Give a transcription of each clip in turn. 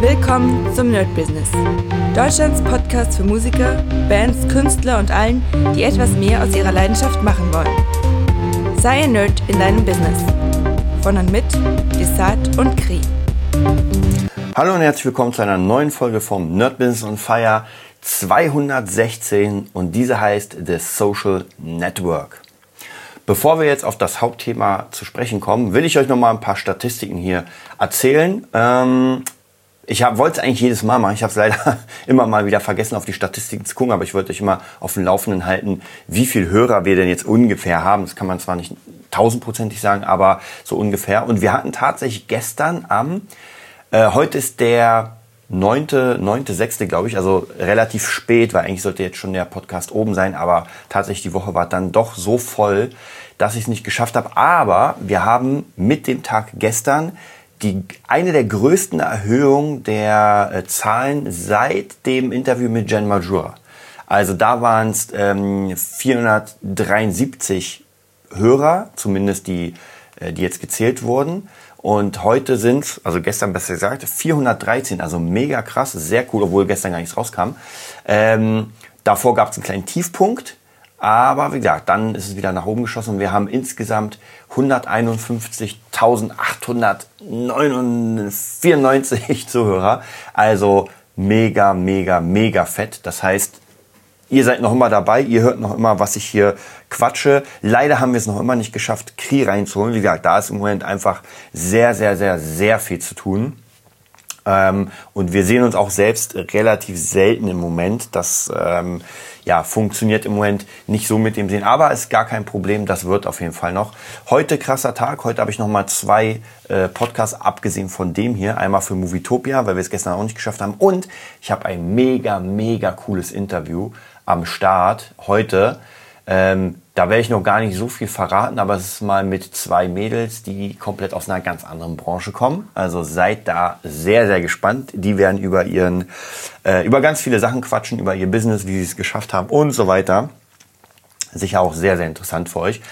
Willkommen zum Nerd Business. Deutschlands Podcast für Musiker, Bands, Künstler und allen, die etwas mehr aus ihrer Leidenschaft machen wollen. Sei ein Nerd in deinem Business. Von und mit Desart und Kri. Hallo und herzlich willkommen zu einer neuen Folge vom Nerd Business on Fire 216 und diese heißt The Social Network. Bevor wir jetzt auf das Hauptthema zu sprechen kommen, will ich euch noch mal ein paar Statistiken hier erzählen. Ähm, ich wollte es eigentlich jedes Mal machen. Ich habe es leider immer mal wieder vergessen, auf die Statistiken zu gucken, aber ich wollte euch immer auf dem Laufenden halten, wie viel Hörer wir denn jetzt ungefähr haben. Das kann man zwar nicht tausendprozentig sagen, aber so ungefähr. Und wir hatten tatsächlich gestern am, äh, heute ist der neunte, neunte, sechste, glaube ich, also relativ spät, weil eigentlich sollte jetzt schon der Podcast oben sein, aber tatsächlich die Woche war dann doch so voll, dass ich es nicht geschafft habe. Aber wir haben mit dem Tag gestern die, eine der größten Erhöhungen der äh, Zahlen seit dem Interview mit Jen Majura. Also da waren es ähm, 473 Hörer, zumindest die, äh, die jetzt gezählt wurden. Und heute sind also gestern besser gesagt, 413, also mega krass, sehr cool, obwohl gestern gar nichts rauskam. Ähm, davor gab es einen kleinen Tiefpunkt, aber wie gesagt, dann ist es wieder nach oben geschossen und wir haben insgesamt 151.894 Zuhörer. Also mega, mega, mega fett. Das heißt, ihr seid noch immer dabei, ihr hört noch immer, was ich hier quatsche. Leider haben wir es noch immer nicht geschafft, Kri reinzuholen. Wie gesagt, da ist im Moment einfach sehr, sehr, sehr, sehr viel zu tun. Ähm, und wir sehen uns auch selbst relativ selten im Moment. Das ähm, ja, funktioniert im Moment nicht so mit dem Sehen. Aber ist gar kein Problem, das wird auf jeden Fall noch. Heute krasser Tag. Heute habe ich noch mal zwei äh, Podcasts, abgesehen von dem hier. Einmal für Movietopia, weil wir es gestern auch nicht geschafft haben. Und ich habe ein mega, mega cooles Interview am Start heute. Ähm, da werde ich noch gar nicht so viel verraten, aber es ist mal mit zwei Mädels, die komplett aus einer ganz anderen Branche kommen. Also seid da sehr, sehr gespannt. Die werden über ihren, äh, über ganz viele Sachen quatschen, über ihr Business, wie sie es geschafft haben und so weiter. Sicher auch sehr, sehr interessant für euch.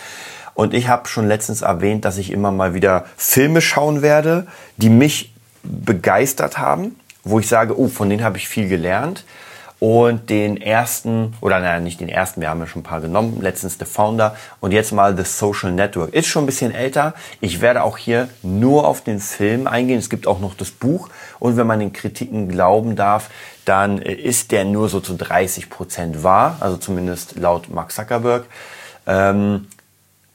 Und ich habe schon letztens erwähnt, dass ich immer mal wieder Filme schauen werde, die mich begeistert haben, wo ich sage, oh, von denen habe ich viel gelernt. Und den ersten, oder naja, nicht den ersten, wir haben ja schon ein paar genommen, letztens The Founder und jetzt mal The Social Network. Ist schon ein bisschen älter. Ich werde auch hier nur auf den Film eingehen. Es gibt auch noch das Buch. Und wenn man den Kritiken glauben darf, dann ist der nur so zu 30 Prozent wahr. Also zumindest laut Mark Zuckerberg. Ähm,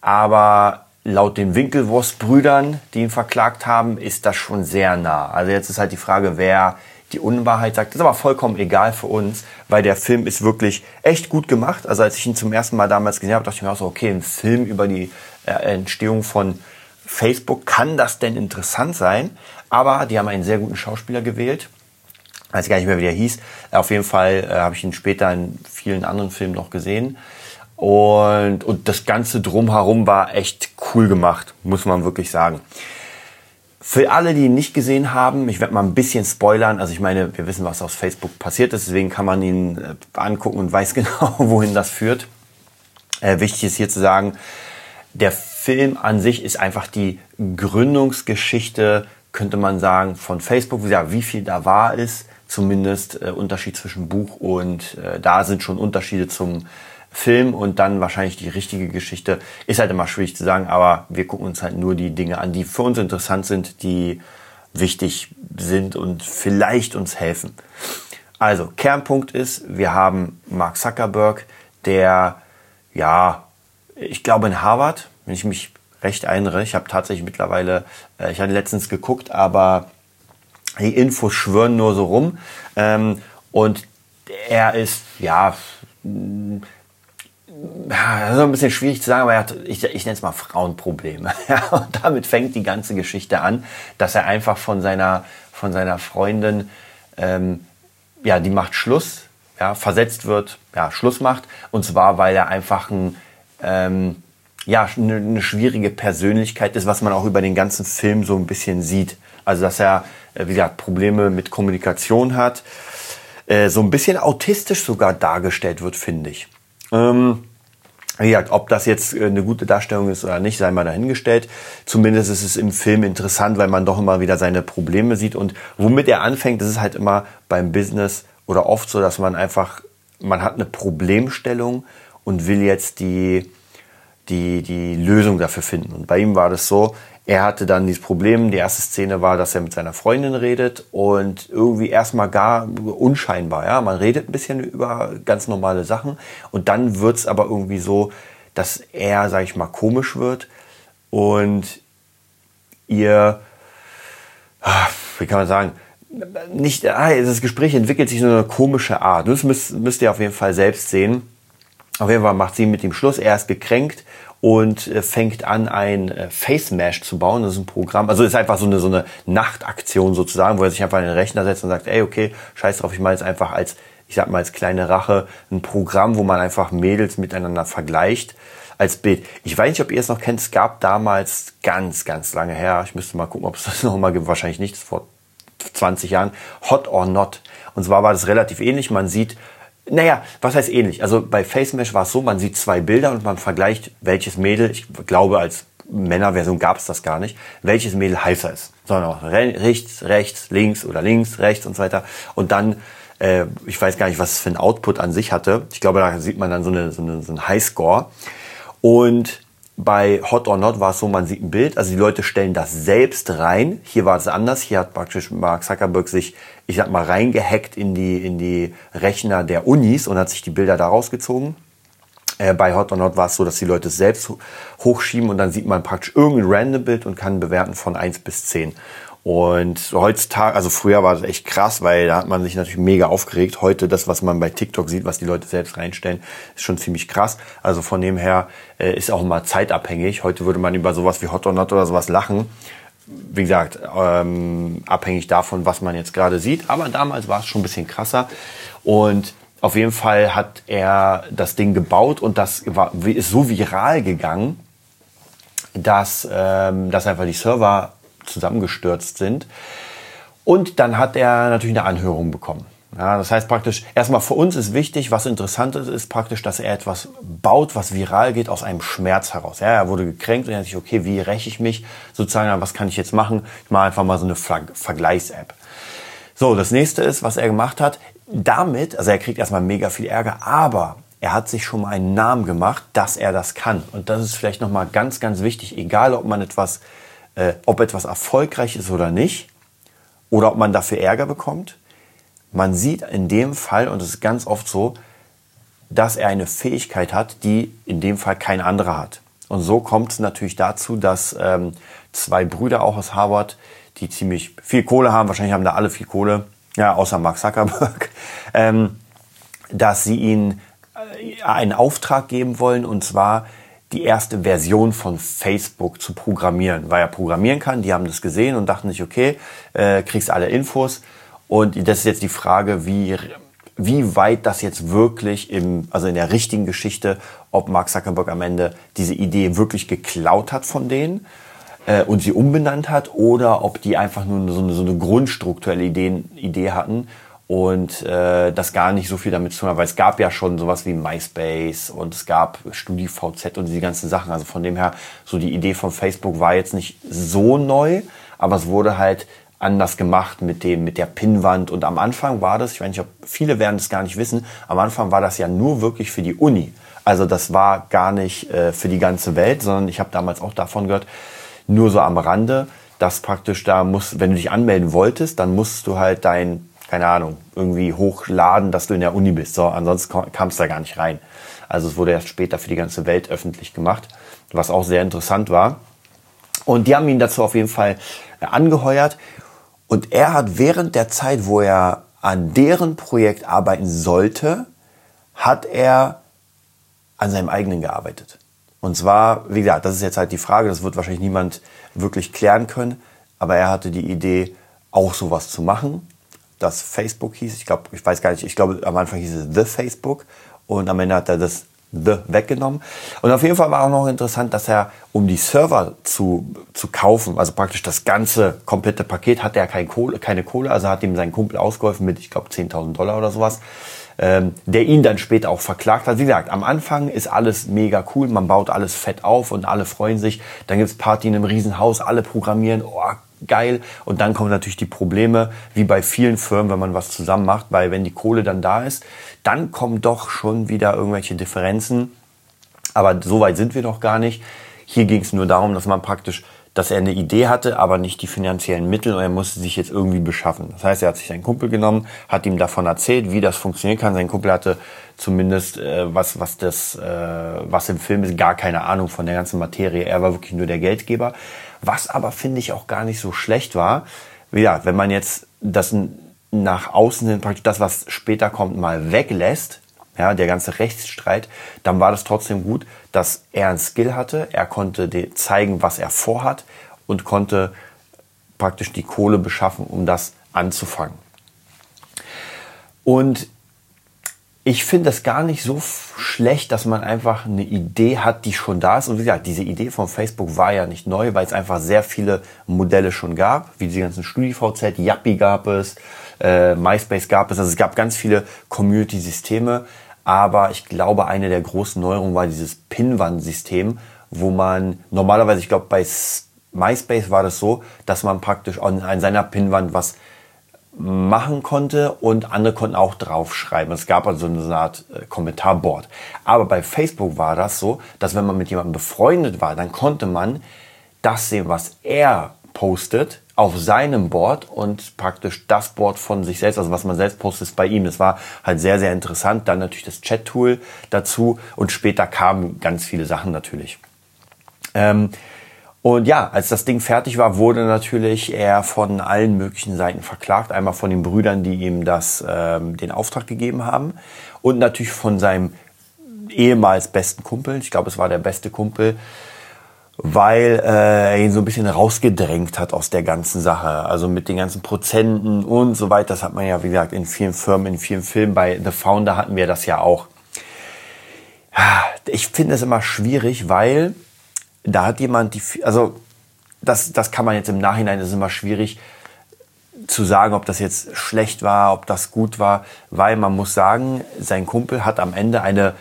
aber laut den Winkelwurst-Brüdern, die ihn verklagt haben, ist das schon sehr nah. Also jetzt ist halt die Frage, wer die Unwahrheit sagt. Das ist aber vollkommen egal für uns, weil der Film ist wirklich echt gut gemacht. Also als ich ihn zum ersten Mal damals gesehen habe, dachte ich mir auch so, okay, ein Film über die äh, Entstehung von Facebook, kann das denn interessant sein? Aber die haben einen sehr guten Schauspieler gewählt. Weiß gar nicht mehr, wie der hieß. Auf jeden Fall äh, habe ich ihn später in vielen anderen Filmen noch gesehen. Und, und das Ganze drumherum war echt cool gemacht, muss man wirklich sagen. Für alle, die ihn nicht gesehen haben, ich werde mal ein bisschen spoilern. Also ich meine, wir wissen, was auf Facebook passiert ist, deswegen kann man ihn äh, angucken und weiß genau, wohin das führt. Äh, wichtig ist hier zu sagen, der Film an sich ist einfach die Gründungsgeschichte, könnte man sagen, von Facebook. Ja, wie viel da war ist, zumindest äh, Unterschied zwischen Buch und äh, da sind schon Unterschiede zum Film und dann wahrscheinlich die richtige Geschichte. Ist halt immer schwierig zu sagen, aber wir gucken uns halt nur die Dinge an, die für uns interessant sind, die wichtig sind und vielleicht uns helfen. Also, Kernpunkt ist, wir haben Mark Zuckerberg, der, ja, ich glaube in Harvard, wenn ich mich recht erinnere, ich habe tatsächlich mittlerweile, äh, ich hatte letztens geguckt, aber die Infos schwören nur so rum. Ähm, und er ist, ja, ja, das ist ein bisschen schwierig zu sagen, aber er hat, ich, ich nenne es mal Frauenprobleme. Ja, und damit fängt die ganze Geschichte an, dass er einfach von seiner, von seiner Freundin, ähm, ja, die macht Schluss, ja, versetzt wird, ja, Schluss macht. Und zwar, weil er einfach ein, ähm, ja, eine, eine schwierige Persönlichkeit ist, was man auch über den ganzen Film so ein bisschen sieht. Also, dass er, äh, wie gesagt, Probleme mit Kommunikation hat, äh, so ein bisschen autistisch sogar dargestellt wird, finde ich. Ähm, wie ob das jetzt äh, eine gute Darstellung ist oder nicht, sei mal dahingestellt. Zumindest ist es im Film interessant, weil man doch immer wieder seine Probleme sieht. Und womit er anfängt, das ist halt immer beim Business oder oft so, dass man einfach, man hat eine Problemstellung und will jetzt die, die, die Lösung dafür finden. Und bei ihm war das so, er hatte dann dieses Problem. Die erste Szene war, dass er mit seiner Freundin redet und irgendwie erstmal gar unscheinbar. Ja, man redet ein bisschen über ganz normale Sachen und dann wird's aber irgendwie so, dass er, sag ich mal, komisch wird und ihr, ah, wie kann man sagen, nicht, ah, das Gespräch entwickelt sich in eine komische Art. Das müsst, müsst ihr auf jeden Fall selbst sehen. Auf jeden Fall macht sie mit ihm Schluss. Er ist gekränkt und äh, fängt an, ein äh, Face Mesh zu bauen. Das ist ein Programm, also ist einfach so eine, so eine Nachtaktion sozusagen, wo er sich einfach in den Rechner setzt und sagt, ey, okay, scheiß drauf, ich mache jetzt einfach als, ich sag mal, als kleine Rache ein Programm, wo man einfach Mädels miteinander vergleicht als Bild. Ich weiß nicht, ob ihr es noch kennt, es gab damals ganz, ganz lange her, ich müsste mal gucken, ob es das noch mal gibt, wahrscheinlich nicht, vor 20 Jahren, Hot or Not. Und zwar war das relativ ähnlich, man sieht naja, was heißt ähnlich? Also bei FaceMesh war es so, man sieht zwei Bilder und man vergleicht, welches Mädel, ich glaube als Männerversion gab es das gar nicht, welches Mädel heißer ist. Sondern auch rechts, rechts, links oder links, rechts und so weiter. Und dann, äh, ich weiß gar nicht, was es für ein Output an sich hatte. Ich glaube, da sieht man dann so, eine, so, eine, so einen Highscore. Und bei Hot or Not war es so, man sieht ein Bild, also die Leute stellen das selbst rein. Hier war es anders. Hier hat praktisch Mark Zuckerberg sich, ich sag mal, reingehackt in die, in die Rechner der Unis und hat sich die Bilder da rausgezogen. Äh, bei Hot or Not war es so, dass die Leute es selbst hochschieben und dann sieht man praktisch irgendein random Bild und kann bewerten von 1 bis 10. Und heutzutage, also früher war das echt krass, weil da hat man sich natürlich mega aufgeregt. Heute das, was man bei TikTok sieht, was die Leute selbst reinstellen, ist schon ziemlich krass. Also von dem her äh, ist auch mal zeitabhängig. Heute würde man über sowas wie Hot or Not oder sowas lachen. Wie gesagt, ähm, abhängig davon, was man jetzt gerade sieht. Aber damals war es schon ein bisschen krasser. Und auf jeden Fall hat er das Ding gebaut und das war, ist so viral gegangen, dass, ähm, dass einfach die Server zusammengestürzt sind. Und dann hat er natürlich eine Anhörung bekommen. Ja, das heißt praktisch, erstmal für uns ist wichtig, was interessant ist, ist praktisch, dass er etwas baut, was viral geht aus einem Schmerz heraus. Ja, er wurde gekränkt und er hat sich, okay, wie räche ich mich sozusagen, was kann ich jetzt machen? Ich mache einfach mal so eine Vergleichs-App. So, das nächste ist, was er gemacht hat, damit, also er kriegt erstmal mega viel Ärger, aber er hat sich schon mal einen Namen gemacht, dass er das kann. Und das ist vielleicht nochmal ganz, ganz wichtig, egal ob man etwas äh, ob etwas erfolgreich ist oder nicht, oder ob man dafür Ärger bekommt. Man sieht in dem Fall, und es ist ganz oft so, dass er eine Fähigkeit hat, die in dem Fall kein anderer hat. Und so kommt es natürlich dazu, dass ähm, zwei Brüder auch aus Harvard, die ziemlich viel Kohle haben, wahrscheinlich haben da alle viel Kohle, ja, außer Mark Zuckerberg, ähm, dass sie ihnen äh, einen Auftrag geben wollen, und zwar die erste Version von Facebook zu programmieren, weil er programmieren kann. Die haben das gesehen und dachten sich, okay, äh, kriegst alle Infos. Und das ist jetzt die Frage, wie, wie weit das jetzt wirklich im, also in der richtigen Geschichte, ob Mark Zuckerberg am Ende diese Idee wirklich geklaut hat von denen äh, und sie umbenannt hat oder ob die einfach nur so eine, so eine grundstrukturelle Idee, Idee hatten und äh, das gar nicht so viel damit zu tun hat, weil es gab ja schon sowas wie MySpace und es gab StudiVZ und diese ganzen Sachen. Also von dem her, so die Idee von Facebook war jetzt nicht so neu, aber es wurde halt anders gemacht mit dem, mit der Pinnwand. Und am Anfang war das, ich weiß nicht, ob viele werden das gar nicht wissen, am Anfang war das ja nur wirklich für die Uni. Also das war gar nicht äh, für die ganze Welt, sondern ich habe damals auch davon gehört, nur so am Rande, dass praktisch da muss, wenn du dich anmelden wolltest, dann musst du halt dein keine Ahnung, irgendwie hochladen, dass du in der Uni bist. So, ansonsten kamst du da gar nicht rein. Also es wurde erst später für die ganze Welt öffentlich gemacht, was auch sehr interessant war. Und die haben ihn dazu auf jeden Fall äh, angeheuert. Und er hat während der Zeit, wo er an deren Projekt arbeiten sollte, hat er an seinem eigenen gearbeitet. Und zwar, wie gesagt, das ist jetzt halt die Frage, das wird wahrscheinlich niemand wirklich klären können, aber er hatte die Idee, auch sowas zu machen das Facebook hieß. Ich glaube, ich weiß gar nicht, ich glaube, am Anfang hieß es The Facebook und am Ende hat er das The weggenommen. Und auf jeden Fall war auch noch interessant, dass er, um die Server zu, zu kaufen, also praktisch das ganze komplette Paket, hatte er keine Kohle, keine Kohle also hat ihm sein Kumpel ausgeholfen mit, ich glaube, 10.000 Dollar oder sowas. ähm, der ihn dann später auch verklagt hat. Wie gesagt, am Anfang ist alles mega cool, man baut alles fett auf und alle freuen sich. Dann gibt's Party in einem Riesenhaus, alle programmieren, oh, geil. Und dann kommen natürlich die Probleme, wie bei vielen Firmen, wenn man was zusammen macht, weil wenn die Kohle dann da ist, dann kommen doch schon wieder irgendwelche Differenzen. Aber so weit sind wir noch gar nicht. Hier ging es nur darum, dass man praktisch dass er eine Idee hatte, aber nicht die finanziellen Mittel und er musste sich jetzt irgendwie beschaffen. Das heißt, er hat sich seinen Kumpel genommen, hat ihm davon erzählt, wie das funktionieren kann. Sein Kumpel hatte zumindest äh, was was das äh, was im Film ist gar keine Ahnung von der ganzen Materie. Er war wirklich nur der Geldgeber, was aber finde ich auch gar nicht so schlecht war. Ja, wenn man jetzt das nach außen hin praktisch das, was später kommt, mal weglässt, ja, der ganze Rechtsstreit, dann war das trotzdem gut, dass er ein Skill hatte, er konnte zeigen, was er vorhat und konnte praktisch die Kohle beschaffen, um das anzufangen. Und ich finde das gar nicht so schlecht, dass man einfach eine Idee hat, die schon da ist. Und wie gesagt, diese Idee von Facebook war ja nicht neu, weil es einfach sehr viele Modelle schon gab, wie die ganzen StudiVZ, Yappi gab es, äh, MySpace gab es. Also es gab ganz viele Community-Systeme. Aber ich glaube, eine der großen Neuerungen war dieses Pinwand-System, wo man normalerweise, ich glaube, bei MySpace war das so, dass man praktisch an, an seiner Pinwand was machen konnte und andere konnten auch draufschreiben. Es gab also eine Art äh, Kommentarboard. Aber bei Facebook war das so, dass wenn man mit jemandem befreundet war, dann konnte man das sehen, was er postet auf seinem Board und praktisch das Board von sich selbst, also was man selbst postet, ist bei ihm. Das war halt sehr, sehr interessant. Dann natürlich das Chat-Tool dazu und später kamen ganz viele Sachen natürlich. Ähm, und ja, als das Ding fertig war, wurde natürlich er von allen möglichen Seiten verklagt. Einmal von den Brüdern, die ihm das, ähm, den Auftrag gegeben haben. Und natürlich von seinem ehemals besten Kumpel. Ich glaube, es war der beste Kumpel, weil äh, er ihn so ein bisschen rausgedrängt hat aus der ganzen Sache. Also mit den ganzen Prozenten und so weiter. Das hat man ja, wie gesagt, in vielen Firmen, in vielen Filmen. Bei The Founder hatten wir das ja auch. Ich finde es immer schwierig, weil da hat jemand die, also das, das kann man jetzt im Nachhinein, das ist immer schwierig zu sagen, ob das jetzt schlecht war, ob das gut war, weil man muss sagen, sein Kumpel hat am Ende eine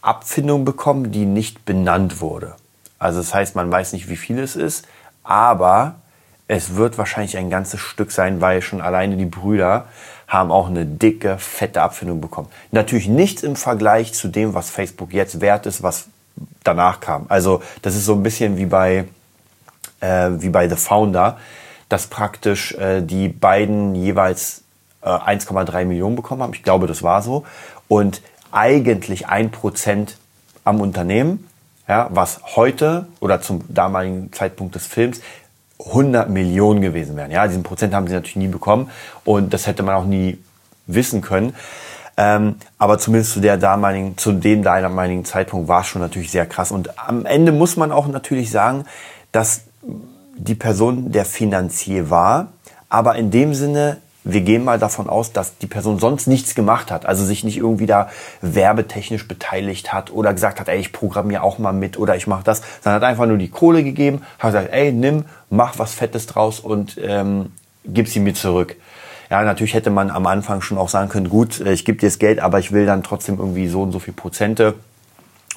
Abfindung bekommen, die nicht benannt wurde. Also das heißt, man weiß nicht, wie viel es ist, aber es wird wahrscheinlich ein ganzes Stück sein, weil schon alleine die Brüder haben auch eine dicke, fette Abfindung bekommen. Natürlich nichts im Vergleich zu dem, was Facebook jetzt wert ist, was danach kam. Also das ist so ein bisschen wie bei, äh, wie bei The Founder, dass praktisch äh, die beiden jeweils äh, 1,3 Millionen bekommen haben. Ich glaube, das war so. Und eigentlich ein Prozent am Unternehmen, ja, was heute oder zum damaligen Zeitpunkt des Films 100 Millionen gewesen wären. Ja, diesen Prozent haben sie natürlich nie bekommen und das hätte man auch nie wissen können. Ähm, aber zumindest zu der damaligen, zu dem damaligen Zeitpunkt war es schon natürlich sehr krass. Und am Ende muss man auch natürlich sagen, dass die Person der Finanzier war, aber in dem Sinne, wir gehen mal davon aus, dass die Person sonst nichts gemacht hat, also sich nicht irgendwie da werbetechnisch beteiligt hat oder gesagt hat, ey, ich programmiere auch mal mit oder ich mache das, sondern hat einfach nur die Kohle gegeben, hat gesagt, ey, nimm, mach was Fettes draus und ähm, gib sie mir zurück. Ja, natürlich hätte man am Anfang schon auch sagen können, gut, äh, ich gebe dir das Geld, aber ich will dann trotzdem irgendwie so und so viel Prozente.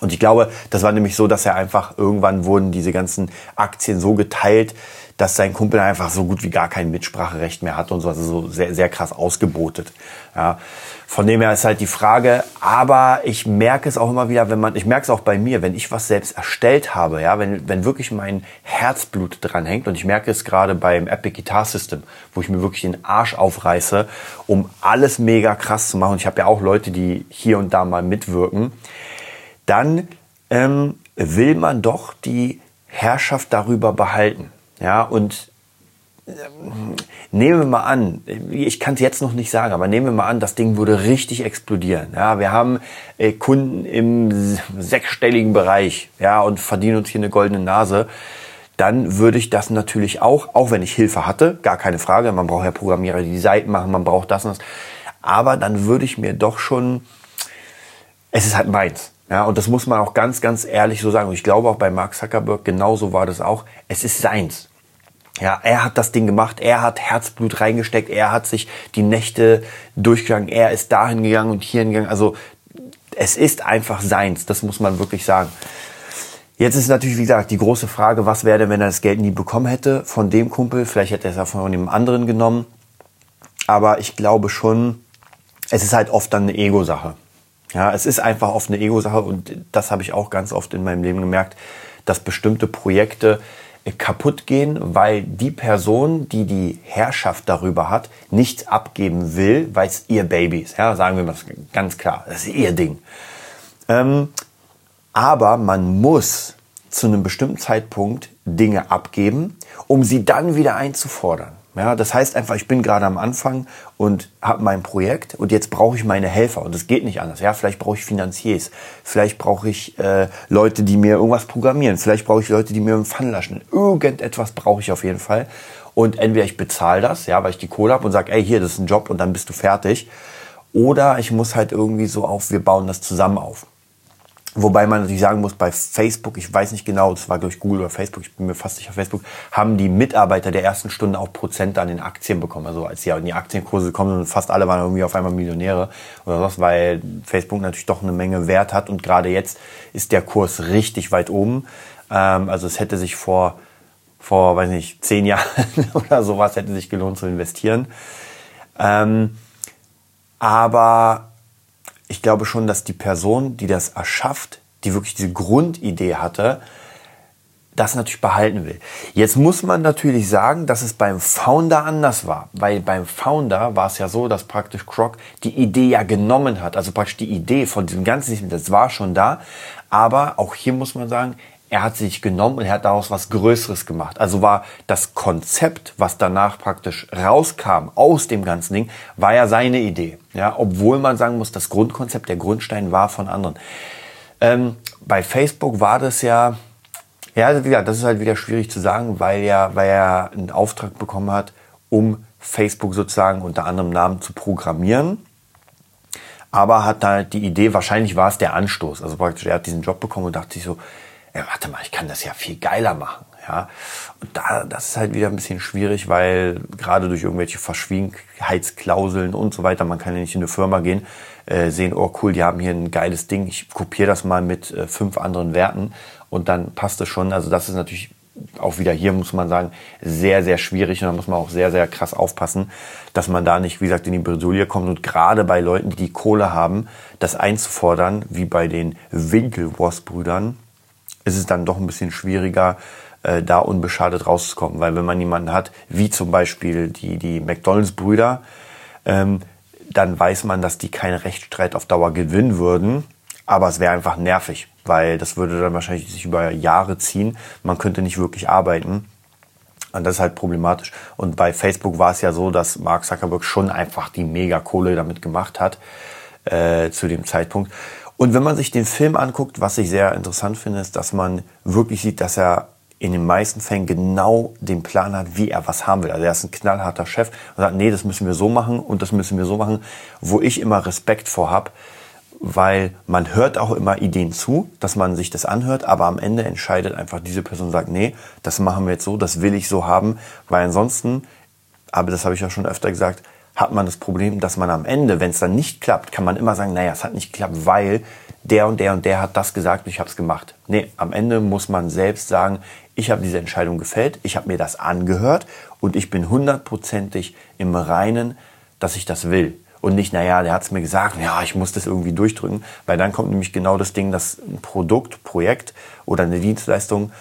Und ich glaube, das war nämlich so, dass er einfach irgendwann wurden diese ganzen Aktien so geteilt, dass sein Kumpel einfach so gut wie gar kein Mitspracherecht mehr hat und so, also so sehr, sehr krass ausgebotet. Ja. Von dem her ist halt die Frage, aber ich merke es auch immer wieder, wenn man, ich merke es auch bei mir, wenn ich was selbst erstellt habe, ja, wenn, wenn wirklich mein Herzblut dran hängt und ich merke es gerade beim Epic Guitar System, wo ich mir wirklich den Arsch aufreiße, um alles mega krass zu machen. Und ich habe ja auch Leute, die hier und da mal mitwirken. Dann ähm, will man doch die Herrschaft darüber behalten. Ja, und äh, nehmen wir mal an, ich kann es jetzt noch nicht sagen, aber nehmen wir mal an, das Ding würde richtig explodieren. Ja, wir haben äh, Kunden im sechsstelligen Bereich, ja, und verdienen uns hier eine goldene Nase. Dann würde ich das natürlich auch, auch wenn ich Hilfe hatte, gar keine Frage, man braucht ja Programmierer, die die Seiten machen, man braucht das und das. Aber dann würde ich mir doch schon, es ist halt meins. Ja, und das muss man auch ganz, ganz ehrlich so sagen. Und ich glaube auch bei Mark Zuckerberg, genauso war das auch. Es ist seins. Ja, er hat das Ding gemacht, er hat Herzblut reingesteckt, er hat sich die Nächte durchgegangen, er ist dahin gegangen und hier hingegangen. Also es ist einfach seins, das muss man wirklich sagen. Jetzt ist natürlich, wie gesagt, die große Frage, was wäre wenn er das Geld nie bekommen hätte von dem Kumpel? Vielleicht hätte er es ja von dem anderen genommen. Aber ich glaube schon, es ist halt oft dann eine Ego-Sache. Ja, es ist einfach oft eine Ego-Sache und das habe ich auch ganz oft in meinem Leben gemerkt, dass bestimmte Projekte kaputt gehen, weil die Person, die die Herrschaft darüber hat, nichts abgeben will, weil es ihr Baby ist. Ja, sagen wir mal ganz klar, das ist ihr Ding. Ähm, aber man muss zu einem bestimmten Zeitpunkt Dinge abgeben, um sie dann wieder einzufordern. Ja, das heißt einfach, ich bin gerade am Anfang und habe mein Projekt und jetzt brauche ich meine Helfer und es geht nicht anders. Ja, vielleicht brauche ich Finanziers, vielleicht brauche ich äh, Leute, die mir irgendwas programmieren, vielleicht brauche ich Leute, die mir einen Fun laschen. Irgendetwas brauche ich auf jeden Fall und entweder ich bezahle das, ja, weil ich die Kohle habe und sage, ey, hier, das ist ein Job und dann bist du fertig, oder ich muss halt irgendwie so auf, wir bauen das zusammen auf. Wobei man natürlich sagen muss, bei Facebook, ich weiß nicht genau, das war durch Google oder Facebook, ich bin mir fast sicher Facebook, haben die Mitarbeiter der ersten Stunde auch Prozente an den Aktien bekommen. Also als sie in die Aktienkurse kommen und fast alle waren irgendwie auf einmal Millionäre oder was, weil Facebook natürlich doch eine Menge Wert hat und gerade jetzt ist der Kurs richtig weit oben. Ähm, also es hätte sich vor, vor, weiß nicht, zehn Jahren oder sowas hätte sich gelohnt zu investieren. Ähm, aber ich glaube schon, dass die Person, die das erschafft, die wirklich diese Grundidee hatte, das natürlich behalten will. Jetzt muss man natürlich sagen, dass es beim Founder anders war, weil beim Founder war es ja so, dass praktisch Croc die Idee ja genommen hat, also praktisch die Idee von diesem ganzen System, das war schon da, aber auch hier muss man sagen, er hat sich genommen und er hat daraus was Größeres gemacht. Also war das Konzept, was danach praktisch rauskam aus dem ganzen Ding, war ja seine Idee. Ja, obwohl man sagen muss, das Grundkonzept, der Grundstein war von anderen. Ähm, bei Facebook war das ja, ja, wie das ist halt wieder schwierig zu sagen, weil er, weil er einen Auftrag bekommen hat, um Facebook sozusagen unter anderem Namen zu programmieren. Aber hat da die Idee, wahrscheinlich war es der Anstoß. Also praktisch, er hat diesen Job bekommen und dachte sich so, ja, warte mal, ich kann das ja viel geiler machen. Ja, und da, das ist halt wieder ein bisschen schwierig, weil gerade durch irgendwelche Verschwiegenheitsklauseln und so weiter, man kann ja nicht in eine Firma gehen, äh, sehen, oh cool, die haben hier ein geiles Ding, ich kopiere das mal mit äh, fünf anderen Werten und dann passt es schon. Also das ist natürlich auch wieder hier, muss man sagen, sehr, sehr schwierig und da muss man auch sehr, sehr krass aufpassen, dass man da nicht, wie gesagt, in die Bredouille kommt und gerade bei Leuten, die die Kohle haben, das einzufordern, wie bei den Winkelwurst-Brüdern, ist es dann doch ein bisschen schwieriger, äh, da unbeschadet rauszukommen. Weil wenn man jemanden hat, wie zum Beispiel die, die McDonalds-Brüder, ähm, dann weiß man, dass die keinen Rechtsstreit auf Dauer gewinnen würden. Aber es wäre einfach nervig, weil das würde dann wahrscheinlich sich über Jahre ziehen. Man könnte nicht wirklich arbeiten. Und das ist halt problematisch. Und bei Facebook war es ja so, dass Mark Zuckerberg schon einfach die Mega-Kohle damit gemacht hat äh, zu dem Zeitpunkt. Und wenn man sich den Film anguckt, was ich sehr interessant finde, ist, dass man wirklich sieht, dass er in den meisten Fällen genau den Plan hat, wie er was haben will. Also er ist ein knallharter Chef und sagt, nee, das müssen wir so machen und das müssen wir so machen, wo ich immer Respekt vor habe, weil man hört auch immer Ideen zu, dass man sich das anhört, aber am Ende entscheidet einfach diese Person und sagt, nee, das machen wir jetzt so, das will ich so haben, weil ansonsten, aber das habe ich ja schon öfter gesagt, hat man das Problem, dass man am Ende, wenn es dann nicht klappt, kann man immer sagen, naja, es hat nicht geklappt, weil der und der und der hat das gesagt und ich habe es gemacht. Nee, am Ende muss man selbst sagen, ich habe diese Entscheidung gefällt, ich habe mir das angehört und ich bin hundertprozentig im Reinen, dass ich das will. Und nicht, naja, der hat es mir gesagt, ja, ich muss das irgendwie durchdrücken, weil dann kommt nämlich genau das Ding, dass ein Produkt, Projekt oder eine Dienstleistung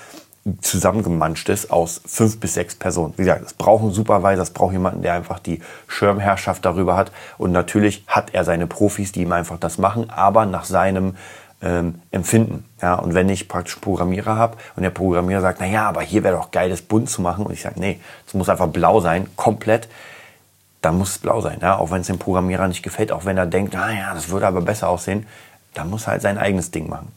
zusammengemanscht ist aus fünf bis sechs Personen. Wie gesagt, es braucht einen Supervisor, es braucht jemanden, der einfach die Schirmherrschaft darüber hat. Und natürlich hat er seine Profis, die ihm einfach das machen, aber nach seinem ähm, Empfinden. Ja, und wenn ich praktisch Programmierer habe und der Programmierer sagt, na ja, aber hier wäre doch geil, das bunt zu machen, und ich sage, nee, es muss einfach blau sein, komplett, dann muss es blau sein. Ja, auch wenn es dem Programmierer nicht gefällt, auch wenn er denkt, na ja, das würde aber besser aussehen, dann muss er halt sein eigenes Ding machen.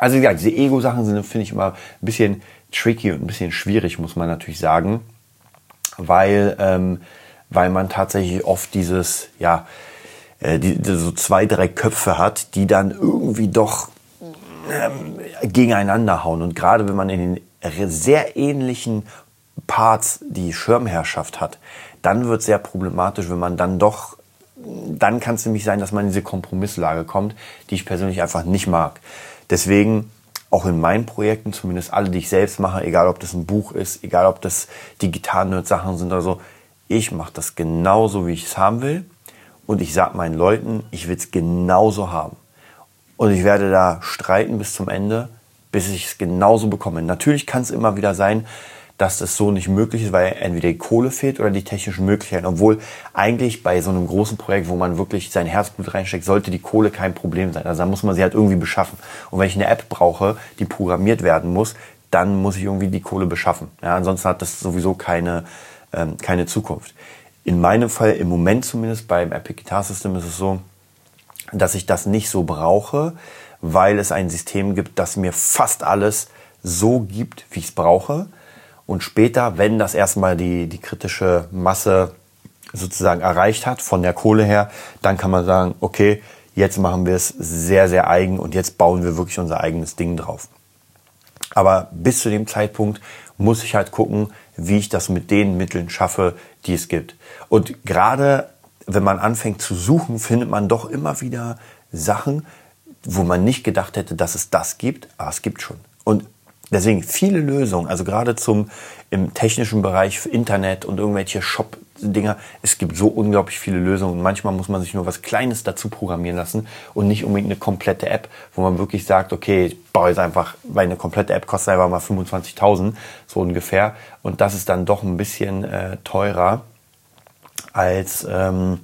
Also gesagt, diese Ego-Sachen sind, finde ich, immer ein bisschen tricky und ein bisschen schwierig, muss man natürlich sagen, weil, ähm, weil man tatsächlich oft dieses, ja, äh, die, so zwei, drei Köpfe hat, die dann irgendwie doch ähm, gegeneinander hauen. Und gerade wenn man in den sehr ähnlichen Parts die Schirmherrschaft hat, dann wird es sehr problematisch, wenn man dann doch, dann kann es nämlich sein, dass man in diese Kompromisslage kommt, die ich persönlich einfach nicht mag. Deswegen auch in meinen Projekten, zumindest alle, die ich selbst mache, egal ob das ein Buch ist, egal ob das digitale Sachen sind oder so, ich mache das genauso, wie ich es haben will. Und ich sage meinen Leuten, ich will es genauso haben. Und ich werde da streiten bis zum Ende, bis ich es genauso bekomme. Natürlich kann es immer wieder sein, dass das so nicht möglich ist, weil entweder die Kohle fehlt oder die technischen Möglichkeiten. Obwohl eigentlich bei so einem großen Projekt, wo man wirklich sein Herzblut reinsteckt, sollte die Kohle kein Problem sein. Also da muss man sie halt irgendwie beschaffen. Und wenn ich eine App brauche, die programmiert werden muss, dann muss ich irgendwie die Kohle beschaffen. Ja, ansonsten hat das sowieso keine, ähm, keine Zukunft. In meinem Fall, im Moment zumindest beim Epic Guitar System ist es so, dass ich das nicht so brauche, weil es ein System gibt, das mir fast alles so gibt, wie ich es brauche und später, wenn das erstmal die, die kritische Masse sozusagen erreicht hat, von der Kohle her, dann kann man sagen, okay, jetzt machen wir es sehr, sehr eigen und jetzt bauen wir wirklich unser eigenes Ding drauf. Aber bis zu dem Zeitpunkt muss ich halt gucken, wie ich das mit den Mitteln schaffe, die es gibt. Und gerade wenn man anfängt zu suchen, findet man doch immer wieder Sachen, wo man nicht gedacht hätte, dass es das gibt, aber es gibt schon. Und Deswegen viele Lösungen, also gerade zum im technischen Bereich Internet und irgendwelche Shop-Dinger. Es gibt so unglaublich viele Lösungen. Manchmal muss man sich nur was Kleines dazu programmieren lassen und nicht unbedingt eine komplette App, wo man wirklich sagt, okay, ich baue jetzt einfach, weil eine komplette App kostet einfach mal 25.000, so ungefähr. Und das ist dann doch ein bisschen äh, teurer als, ähm,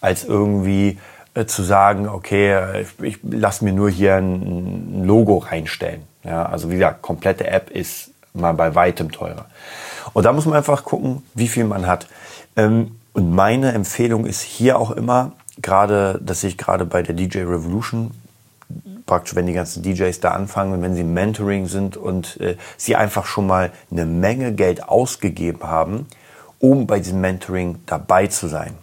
als irgendwie äh, zu sagen, okay, ich, ich lasse mir nur hier ein, ein Logo reinstellen. Ja, also wie gesagt, komplette App ist mal bei weitem teurer. Und da muss man einfach gucken, wie viel man hat. Ähm, und meine Empfehlung ist hier auch immer, gerade, das sehe ich gerade bei der DJ Revolution, praktisch, wenn die ganzen DJs da anfangen wenn sie im Mentoring sind und äh, sie einfach schon mal eine Menge Geld ausgegeben haben, um bei diesem Mentoring dabei zu sein.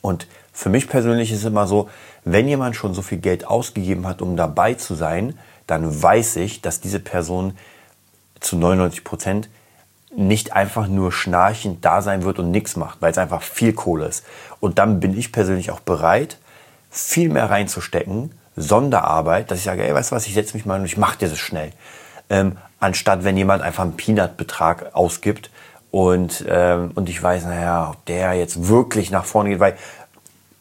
Und für mich persönlich ist es immer so, wenn jemand schon so viel Geld ausgegeben hat, um dabei zu sein, dann weiß ich, dass diese Person zu 99 Prozent nicht einfach nur schnarchend da sein wird und nichts macht, weil es einfach viel Kohle ist. Und dann bin ich persönlich auch bereit, viel mehr reinzustecken, Sonderarbeit, dass ich sage, ey, weißt du was, ich setze mich mal und ich mache dir das schnell. Ähm, anstatt wenn jemand einfach einen Peanut-Betrag ausgibt und, ähm, und ich weiß, naja, ob der jetzt wirklich nach vorne geht, weil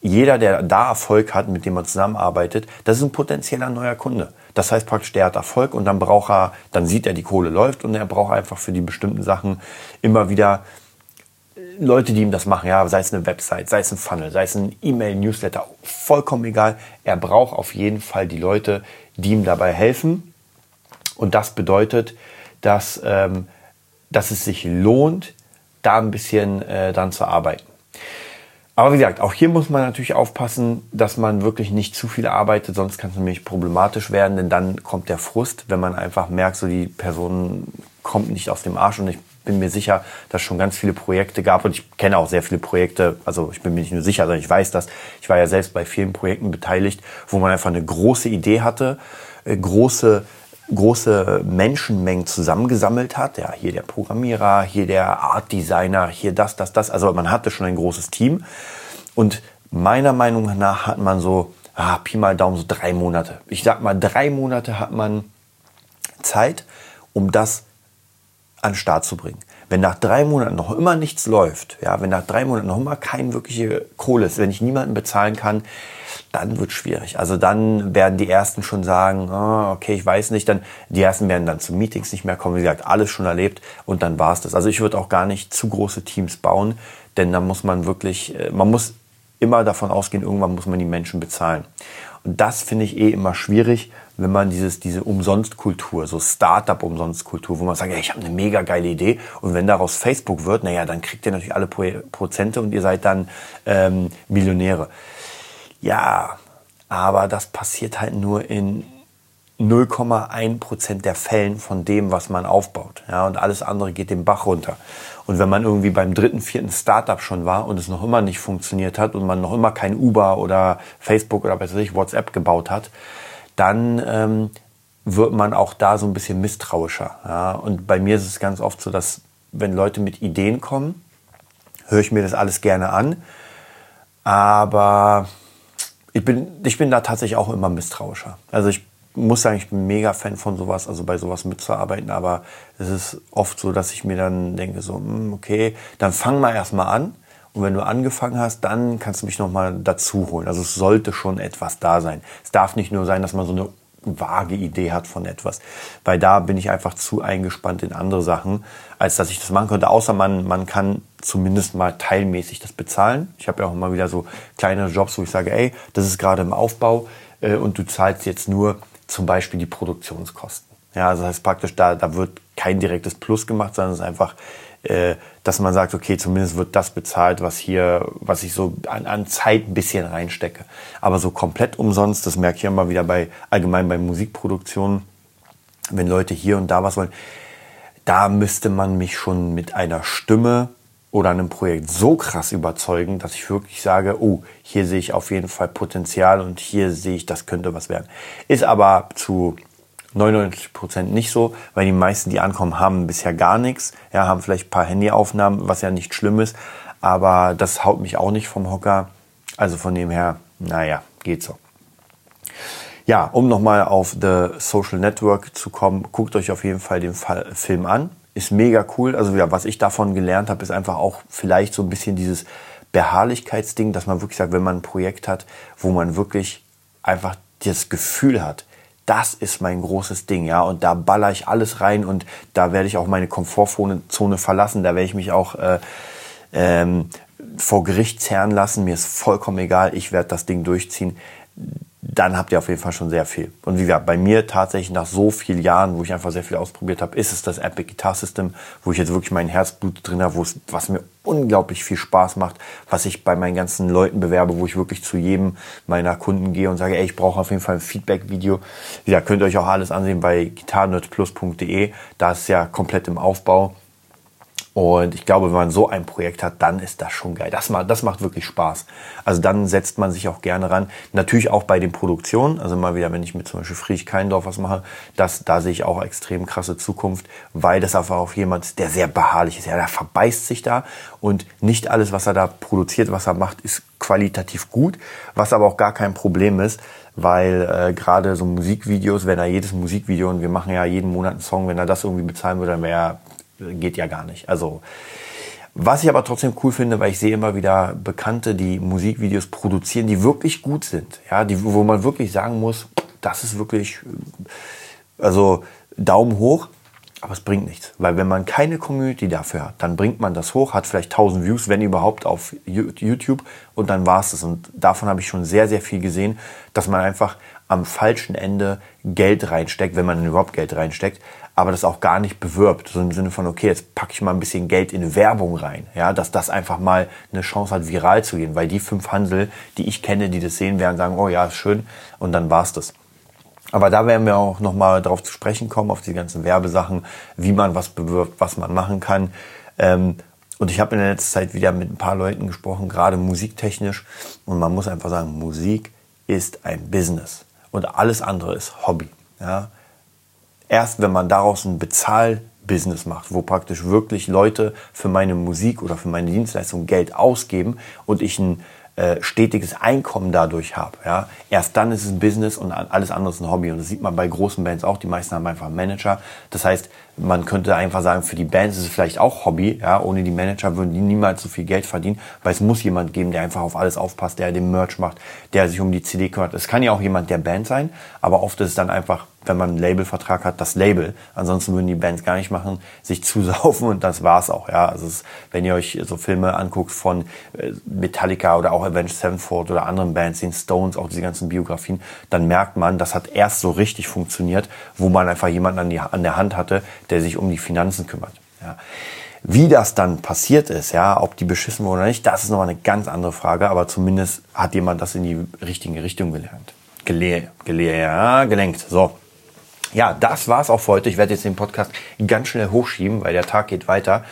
jeder, der da Erfolg hat, mit dem man zusammenarbeitet, das ist ein potenzieller neuer Kunde. Das heißt praktisch, der hat Erfolg und dann braucht er, dann sieht er, die Kohle läuft und er braucht einfach für die bestimmten Sachen immer wieder Leute, die ihm das machen, ja, sei es eine Website, sei es ein Funnel, sei es ein E-Mail-Newsletter, vollkommen egal. Er braucht auf jeden Fall die Leute, die ihm dabei helfen. Und das bedeutet, dass, ähm, dass es sich lohnt, da ein bisschen äh, dran zu arbeiten. Aber wie gesagt, auch hier muss man natürlich aufpassen, dass man wirklich nicht zu viel arbeitet, sonst kann es nämlich problematisch werden, denn dann kommt der Frust, wenn man einfach merkt, so die Person kommt nicht aus dem Arsch. Und ich bin mir sicher, dass schon ganz viele Projekte gab. Und ich kenne auch sehr viele Projekte, also ich bin mir nicht nur sicher, sondern ich weiß das. Ich war ja selbst bei vielen Projekten beteiligt, wo man einfach eine große Idee hatte, äh, große große Menschenmengen zusammengesammelt hat. Ja, hier der Programmierer, hier der Art Designer, hier das, das, das. Also man hatte schon ein großes Team. Und meiner Meinung nach hat man so, ah, Pi mal Daumen, so drei Monate. Ich sag mal, drei Monate hat man Zeit, um das an den Start zu bringen. Wenn nach drei Monaten noch immer nichts läuft, ja, wenn nach drei Monaten noch immer keine wirkliche Kohle ist, wenn ich niemanden bezahlen kann, dann wird schwierig. Also dann werden die ersten schon sagen, oh, okay, ich weiß nicht, dann die ersten werden dann zu Meetings nicht mehr kommen. Wie gesagt, alles schon erlebt und dann war's das. Also ich würde auch gar nicht zu große Teams bauen, denn da muss man wirklich, äh, man muss immer davon ausgehen, irgendwann muss man die Menschen bezahlen. Und das finde ich eh immer schwierig, wenn man dieses, diese Umsonstkultur, so Startup-Umsonstkultur, wo man sagt, ja, ich habe eine mega geile Idee und wenn daraus Facebook wird, naja, dann kriegt ihr natürlich alle Prozente und ihr seid dann ähm, Millionäre. Ja, aber das passiert halt nur in 0,1 Prozent der Fällen von dem, was man aufbaut. Ja, und alles andere geht den Bach runter. Und wenn man irgendwie beim dritten, vierten Startup schon war und es noch immer nicht funktioniert hat und man noch immer kein Uber oder Facebook oder weiß ich, WhatsApp gebaut hat, dann ähm, wird man auch da so ein bisschen misstrauischer. Ja? Und bei mir ist es ganz oft so, dass wenn Leute mit Ideen kommen, höre ich mir das alles gerne an. Aber ich bin, ich bin da tatsächlich auch immer misstrauischer. Also ich muss sagen, ich bin mega Fan von sowas, also bei sowas mitzuarbeiten, aber es ist oft so, dass ich mir dann denke, so, hm, okay, dann fang mal erstmal an. Und wenn du angefangen hast, dann kannst du mich nochmal dazu holen. Also es sollte schon etwas da sein. Es darf nicht nur sein, dass man so eine vage Idee hat von etwas. Weil da bin ich einfach zu eingespannt in andere Sachen, als dass ich das machen könnte. Außer man, man kann zumindest mal teilmäßig das bezahlen. Ich habe ja auch immer wieder so kleine Jobs, wo ich sage, ey, das ist gerade im Aufbau äh, und du zahlst jetzt nur zum Beispiel die Produktionskosten. Ja, also das heißt praktisch, da, da wird kein direktes Plus gemacht, sondern es ist einfach, äh, dass man sagt, okay, zumindest wird das bezahlt, was hier, was ich so an, an Zeit ein bisschen reinstecke. Aber so komplett umsonst, das merke ich immer wieder bei, allgemein bei Musikproduktionen, wenn Leute hier und da was wollen, da müsste man mich schon mit einer Stimme oder einem Projekt so krass überzeugen, dass ich wirklich sage, oh, hier sehe ich auf jeden Fall Potenzial und hier sehe ich, das könnte was werden. Ist aber zu 99 Prozent nicht so, weil die meisten, die ankommen, haben bisher gar nichts. Ja, haben vielleicht ein paar Handyaufnahmen, was ja nicht schlimm ist, aber das haut mich auch nicht vom Hocker. Also von dem her, naja, geht so. Ja, um nochmal auf The Social Network zu kommen, guckt euch auf jeden Fall den Film an ist mega cool. Also ja, was ich davon gelernt habe, ist einfach auch vielleicht so ein bisschen dieses Beharrlichkeitsding, dass man wirklich sagt, wenn man ein Projekt hat, wo man wirklich einfach das Gefühl hat, das ist mein großes Ding, ja, und da baller ich alles rein und da werde ich auch meine Komfortzone verlassen, da werde ich mich auch äh, ähm, vor Gericht zerren lassen, mir ist vollkommen egal, ich werde das Ding durchziehen dann habt ihr auf jeden Fall schon sehr viel. Und wie gesagt, bei mir tatsächlich nach so vielen Jahren, wo ich einfach sehr viel ausprobiert habe, ist es das Epic Guitar System, wo ich jetzt wirklich mein Herzblut drin habe, wo es, was mir unglaublich viel Spaß macht, was ich bei meinen ganzen Leuten bewerbe, wo ich wirklich zu jedem meiner Kunden gehe und sage, ey, ich brauche auf jeden Fall ein Feedback-Video. Ja, könnt ihr euch auch alles ansehen bei gitarrenerdplus.de. Da ist ja komplett im Aufbau. Und ich glaube, wenn man so ein Projekt hat, dann ist das schon geil. Das, macht, das macht wirklich Spaß. Also dann setzt man sich auch gerne ran. Natürlich auch bei den Produktionen. Also mal wieder, wenn ich mit zum Beispiel Friedrich Keindorf was mache, das, da sehe ich auch extrem krasse Zukunft, weil das einfach auch jemand ist, der sehr beharrlich ist. Ja, der verbeißt sich da und nicht alles, was er da produziert, was er macht, ist qualitativ gut, was aber auch gar kein Problem ist, weil äh, gerade so Musikvideos, wenn er jedes Musikvideo und wir machen ja jeden Monat einen Song, wenn er das irgendwie bezahlen würde, dann wäre geht ja gar nicht. Also was ich aber trotzdem cool finde, weil ich sehe immer wieder Bekannte, die Musikvideos produzieren, die wirklich gut sind, ja, die, wo man wirklich sagen muss, das ist wirklich, also Daumen hoch, aber es bringt nichts, weil wenn man keine Community dafür hat, dann bringt man das hoch, hat vielleicht 1000 Views, wenn überhaupt auf YouTube und dann war es das. Und davon habe ich schon sehr, sehr viel gesehen, dass man einfach am falschen Ende Geld reinsteckt, wenn man überhaupt Geld reinsteckt, aber das auch gar nicht bewirbt, so im Sinne von, okay, jetzt packe ich mal ein bisschen Geld in Werbung rein, ja, dass das einfach mal eine Chance hat, viral zu gehen, weil die fünf Handel, die ich kenne, die das sehen werden, sagen, oh ja, ist schön, und dann war's das. Aber da werden wir auch nochmal drauf zu sprechen kommen, auf die ganzen Werbesachen, wie man was bewirbt, was man machen kann. Ähm, und ich habe in der letzten Zeit wieder mit ein paar Leuten gesprochen, gerade musiktechnisch. Und man muss einfach sagen, Musik ist ein Business. Und alles andere ist Hobby. Ja? erst wenn man daraus ein Bezahlbusiness macht, wo praktisch wirklich Leute für meine Musik oder für meine Dienstleistung Geld ausgeben und ich ein äh, stetiges Einkommen dadurch habe. Ja? Erst dann ist es ein Business und alles andere ist ein Hobby. Und das sieht man bei großen Bands auch. Die meisten haben einfach einen Manager. Das heißt, man könnte einfach sagen, für die Bands ist es vielleicht auch Hobby. Ja? Ohne die Manager würden die niemals so viel Geld verdienen, weil es muss jemand geben, der einfach auf alles aufpasst, der den Merch macht, der sich um die CD kümmert. Es kann ja auch jemand der Band sein, aber oft ist es dann einfach wenn man einen Labelvertrag hat, das Label. Ansonsten würden die Bands gar nicht machen, sich zusaufen und das war's auch. Ja, also es, wenn ihr euch so Filme anguckt von äh, Metallica oder auch Avenged Sevenfold oder anderen Bands, den Stones, auch diese ganzen Biografien, dann merkt man, das hat erst so richtig funktioniert, wo man einfach jemanden an, die, an der Hand hatte, der sich um die Finanzen kümmert. Ja. Wie das dann passiert ist, ja, ob die beschissen wurden oder nicht, das ist nochmal eine ganz andere Frage, aber zumindest hat jemand das in die richtige Richtung gelernt. Gele gele ja, gelenkt. So ja, das war's auch für heute. Ich werde jetzt den Podcast ganz schnell hochschieben, weil der Tag geht weiter.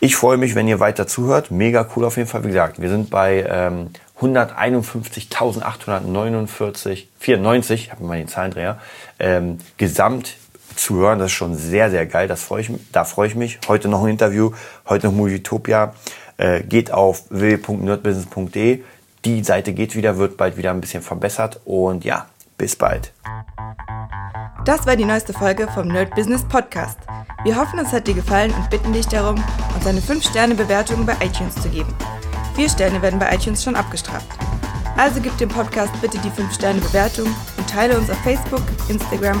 Ich freue mich, wenn ihr weiter zuhört. Mega cool auf jeden Fall. Wie gesagt, wir sind bei ähm, 151.849, 94, ich habe mal den Zahlendreher, ähm, gesamt zuhören. Das ist schon sehr, sehr geil. Das freu ich, da freue ich mich. Heute noch ein Interview, heute noch Movietopia. Äh, geht auf www.nerdbusiness.de. Die Seite geht wieder, wird bald wieder ein bisschen verbessert. Und ja, bis bald. Das war die neueste Folge vom Nerd Business Podcast. Wir hoffen, es hat dir gefallen und bitten dich darum, uns eine 5-Sterne-Bewertung bei iTunes zu geben. Vier Sterne werden bei iTunes schon abgestraft. Also gib dem Podcast bitte die 5-Sterne-Bewertung und teile uns auf Facebook, Instagram